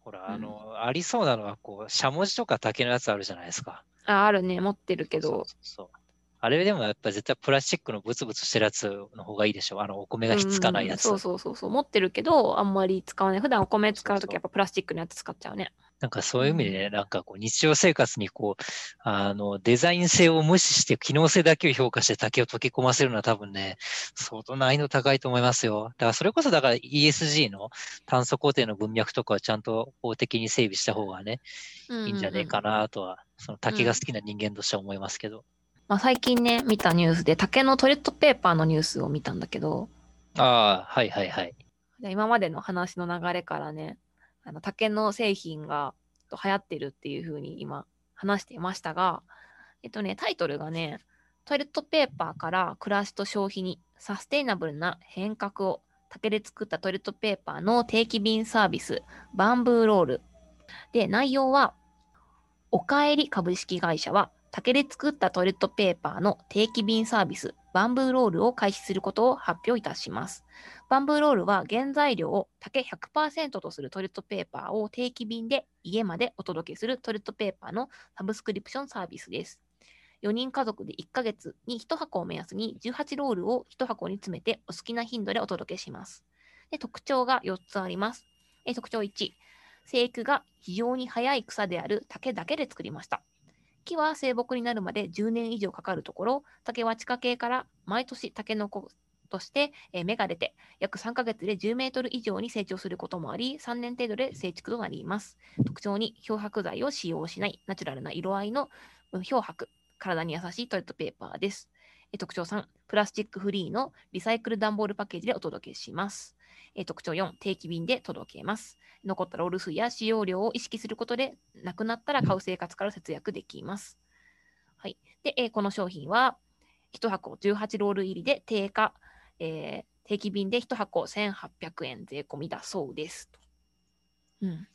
ほら、うんあの、ありそうなのは、こう、しゃもじとか竹のやつあるじゃないですか。あ、あるね、持ってるけどそうあれでもやっぱり絶対プラスチックのブツブツしてるやつの方がいいでしょ。あの、お米がひっつかないやつ。うんそうそうそうそう。持ってるけど、あんまり使わない。普段お米使うときやっぱプラスチックのやつ使っちゃうね。なんかそういう意味でね、なんかこう日常生活にこう、あの、デザイン性を無視して機能性だけを評価して竹を溶け込ませるのは多分ね、相当難易度高いと思いますよ。だからそれこそだから ESG の炭素工程の文脈とかはちゃんと法的に整備した方がね、いいんじゃねえかなとは、その竹が好きな人間としては思いますけど。まあ、最近ね、見たニュースで竹のトイレットペーパーのニュースを見たんだけど、ああ、はいはいはい。で今までの話の流れからね、あの竹の製品が流行ってるっていう風に今話していましたが、えっとね、タイトルがね、トイレットペーパーから暮らしと消費にサステイナブルな変革を竹で作ったトイレットペーパーの定期便サービス、バンブーロール。で、内容は、おかえり株式会社は竹で作ったトイレットペーパーの定期便サービス、バンブーロールを開始することを発表いたします。バンブーロールは原材料を竹100%とするトイレットペーパーを定期便で家までお届けするトイレットペーパーのサブスクリプションサービスです。4人家族で1ヶ月に1箱を目安に18ロールを1箱に詰めてお好きな頻度でお届けします。で特徴が4つあります。え特徴1、生育が非常に早い草である竹だけで作りました。木は生木になるまで10年以上かかるところ、竹は地下茎から毎年タケノコとして、え芽が出て、約3ヶ月で10メートル以上に成長することもあり、3年程度で成畜となります。特徴に漂白剤を使用しないナチュラルな色合いの漂白、体に優しいトイレットペーパーです。えー特徴3、プラスチックフリーのリサイクル段ボールパッケージでお届けします。えー特徴4、定期便で届けます。残ったロール数や使用量を意識することで、なくなったら買う生活から節約できます。はい。で、えーこの商品は、1箱18ロール入りで定価、えー定期便で1箱1800円税込みだそうです。うん。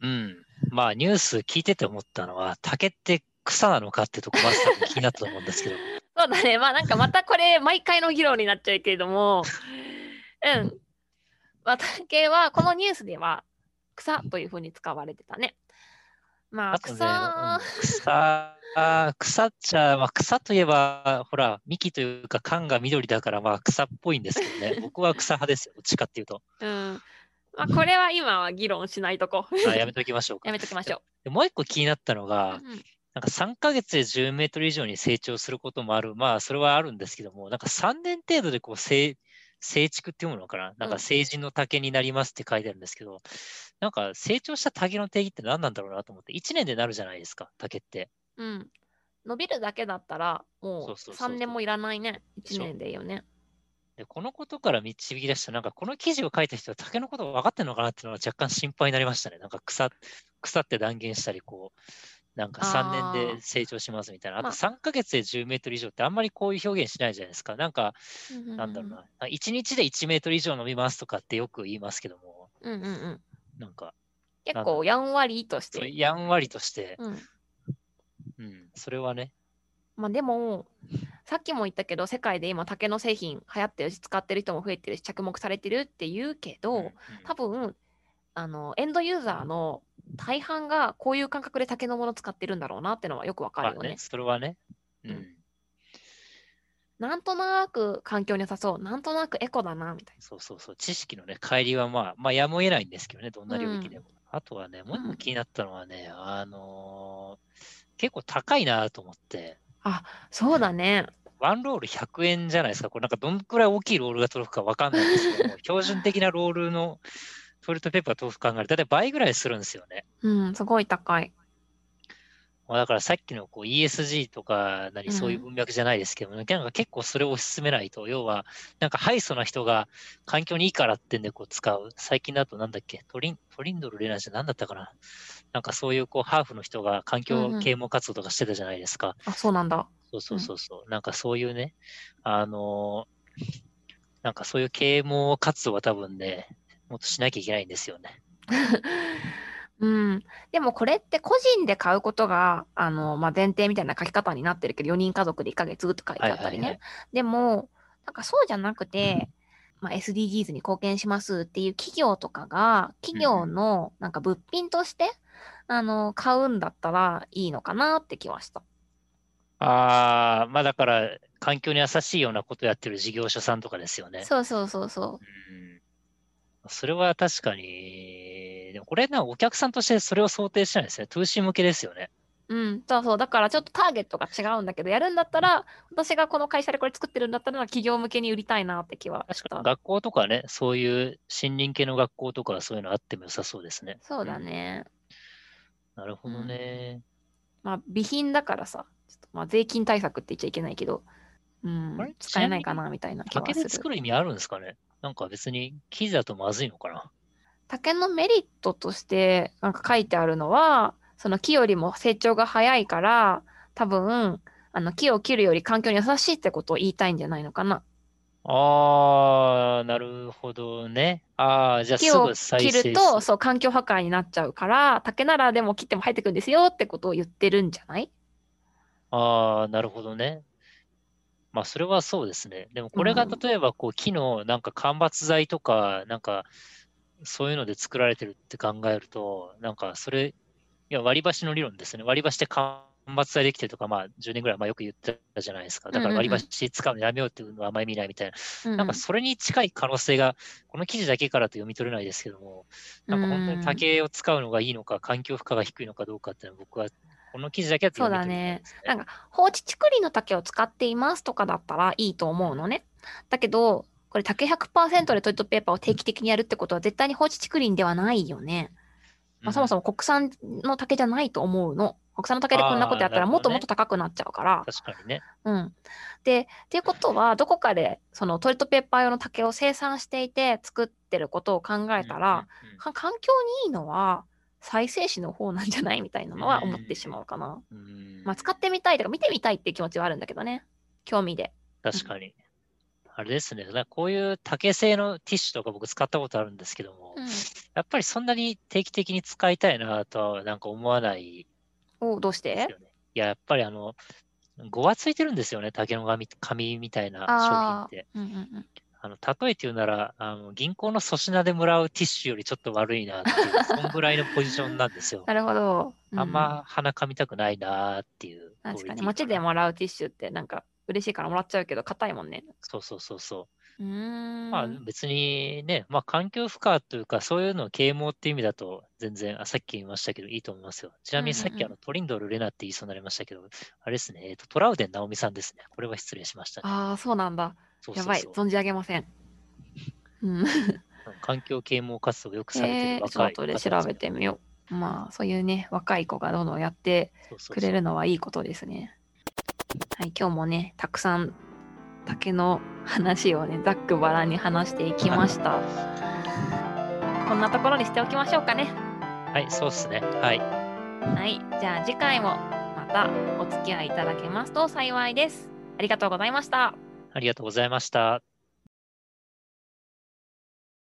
うん。まあニュース聞いてて思ったのは、竹って草なのかってとこまず多分気になったと思うんですけど。(laughs) そうだね。まあなんかまたこれ、毎回の議論になっちゃうけれども、うん。まあ、竹は、このニュースでは草というふうに使われてたね。まあ、あとね、うん草、草、あー草っちゃ、まあ、草といえば、ほら、幹というか、缶が緑だから、まあ、草っぽいんですけどね。(laughs) 僕は草派ですよ、どっちかっていうと。うん。まあ、これは今は議論しないとこ。あやめときましょうか。(laughs) やめときましょでもう一個気になったのう。が、うんなんか3ヶ月で10メートル以上に成長することもある。まあ、それはあるんですけども、なんか3年程度でこう成、成畜っていうものかな？なんか成人の竹になりますって書いてあるんですけど、なんか成長した竹の定義って何なんだろうなと思って、1年でなるじゃないですか、竹って。うん。伸びるだけだったら、もそううそうそうそう3年もいらないね。1でしょ？年でいいよね。で、このことから導き出した、なんかこの記事を書いた人は竹のこと分かってるのかなっていうのは若干心配になりましたね。なんか草、草って断言したり、こう、なんか3年で成長しますみたいな。あと3ヶ月で10メートル以上ってあんまりこういう表現しないじゃないですか。なんか、なんだろうな。1日で1メートル以上伸びますとかってよく言いますけども、うんうんうん。なんか、結構やんわりとして。やんわりとして、うん。うん、それはね、まあでも、さっきも言ったけど、世界で今竹の製品流行ってるし、使ってる人も増えてるし、着目されてるって言うけど、うんうん。多分あのエンドユーザーの大半がこういう感覚で竹のもの使ってるんだろうなってのはよくわかるよね。まあね、それはね、ううん。ん、なんとなく環境に良さそう、なんとなくエコだなみたいそうそうそう、知識のね、乖離はまあ、まあ、やむを得ないんですけどね、どんな領域でも。あとはね、もう一個気になったのはね、あのー結構高いなと思って、な。そうだね。ワンロール100円じゃないですか。これなんかどんくらい大きいロールが届くかわかんないんですけども、(laughs) 標準的なロールのトイレットペーパー豆腐考えると、大体倍ぐらいするんですよね。うん、すごい高い。まあ、だからさっきのこう ESG とかなりそういう文脈じゃないですけども、なんか結構それを推し進めないと、要は、なんかハイソな人が環境にいいからってんでこう使う。最近だとなんだっけ？トリン、トリンドルレナじゃなんだったかな？なんかそういうこうハーフの人が環境啓蒙活動とかしてたじゃないですか。あ、そうなんだ。そうそうそうそう。なんかそういうね、あのーなんかそういう啓蒙活動は多分ね、もっとしなきゃいけないんですよね。(laughs) うん、でもこれって個人で買うことがあの、まあ、前提みたいな書き方になってるけど4人家族で1ヶ月と書いてあったりね、はいはいはいでもなんかそうじゃなくて、まあ、SDGs に貢献しますっていう企業とかが企業のなんか物品としてあの買うんだったらいいのかなって気はした。ああ、まあだから、環境に優しいようなことやってる事業所さんとかですよね。そうそうそうそうんそれは確かに、でもこれな、お客さんとしてそれを想定してないですね。2C 向けですよね。う。うん、そうそう。だからちょっとターゲットが違うんだけど、やるんだったら、私がこの会社でこれ作ってるんだったら、企業向けに売りたいなって気は確かに。学校とかね、そういう森林系の学校とかはそういうのあっても良さそうですね。そうだね。なるほどね。まあ、備品だからさ、ちょっとまあ税金対策って言っちゃいけないけど、うん使えないかなみたいな気は竹でする。作る意味あるんですかね？なんか別に生地だとまずいのかな？竹のメリットとしてなんか書いてあるのは、その木よりも成長が早いから、多分、あの木を切るより環境に優しいってことを言いたいんじゃないのかな。ああ、なるほどね。ああ、じゃあ木をすぐ再生切ると、そう、環境破壊になっちゃうから、竹ならでも切っても生えてくるんですよってことを言ってるんじゃない？ああ、なるほどね。まあ、それはそうですね。でも、これがうん例えば、こう、木のなんか間伐材とか、なんか、そういうので作られてるって考えると、なんか、それ、いや、割り箸の理論ですね。割り箸で間伐材できてるとか、まあ、10年ぐらい前よく言ってたじゃないですか。だから、うんうんうん割り箸使うのやめようっていうのはあんまり見ないみたいな。うんなんか、それに近い可能性が、この記事だけからと読み取れないですけども、なんか本当に竹を使うのがいいのか、環境負荷が低いのかどうかっていうのは、僕は、この記事だけだと読み取れないですね。なんか放置竹林の竹を使っていますとかだったらいいと思うのね。だけど、これ竹100%でトイレットペーパーを定期的にやるってことは絶対に放置竹林ではないよね。まあ、そもそも。も国産の竹じゃないと思うの。国産の竹でこんなことやったらもっともっと高くなっちゃうから。確かにね。うん。で、っていうことは、どこかでそのトイレットペーパー用の竹を生産していて作ってることを考えたら、うんうんうんか環境にいいのは再生紙の方なんじゃないみたいなのは思ってしまうかな。うんまあ、使ってみたいとか見てみたいっていう気持ちはあるんだけどね。興味で。確かに。あれですね。こういう竹製のティッシュとか僕使ったことあるんですけども、うん。やっぱりそんなに定期的に使いたいなとはなんか思わないおどうして？や、やっぱりあの、ごわついてるんですよね。竹の紙紙みたいな商品って。ー。うんうんうん。あの例えて言うならあの、銀行の粗品でもらうティッシュよりちょっと悪いなっていう、そんぐらいのポジションなんですよ。(laughs) なるほど。うあんま鼻かみたくないなっていう。確かに。クオリティ街でもらうティッシュってなんか嬉しいからもらっちゃうけど、硬いもんね。そうそうそうそう。ん。まあ別にね、まあ環境負荷というかそういうのを啓蒙っていう意味だと全然、あさっき言いましたけどいいと思いますよ。ちなみにさっきあのトリンドル・レナって言いそうになりましたけど、あれですね、えっとトラウデン直美さんですね。これは失礼しましたね。ああ、そうなんだ。やばい。そうそうそう存じ上げません。うん。環境啓蒙活動をよくされてえー、る若いちょっと後で調べてみよう。まあ、そういうね、若い子がどんどんやってくれるのはいいことですね。はい、今日もね、たくさん竹の話をね、ざっくばらんに話していきました。こんなところにしておきましょうかね。はい、そうですね。はい。はい、じゃあ次回もまたお付き合いいただけますと幸いです。ありがとうございました。ありがとうございました。